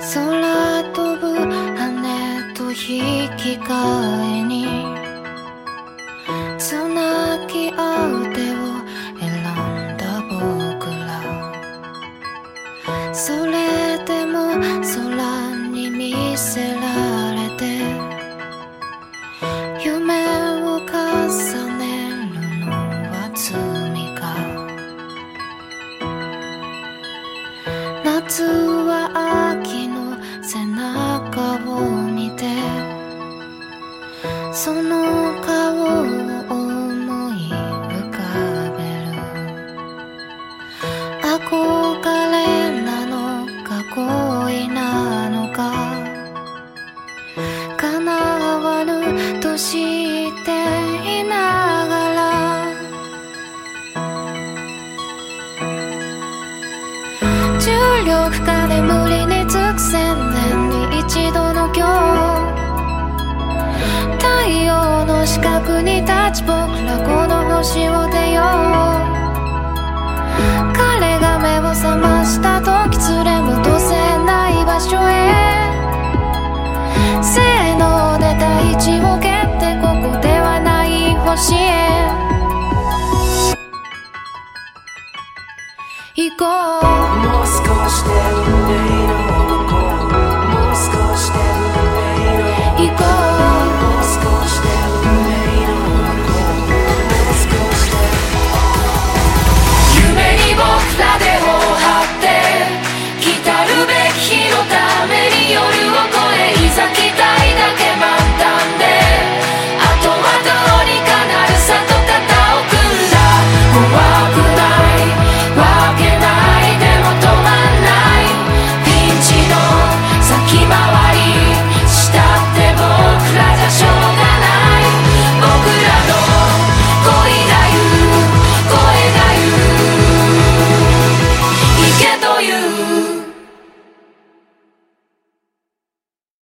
空飛ぶ羽と引き換えに夏は秋の背中を見てその風 아무리 e como. Nosso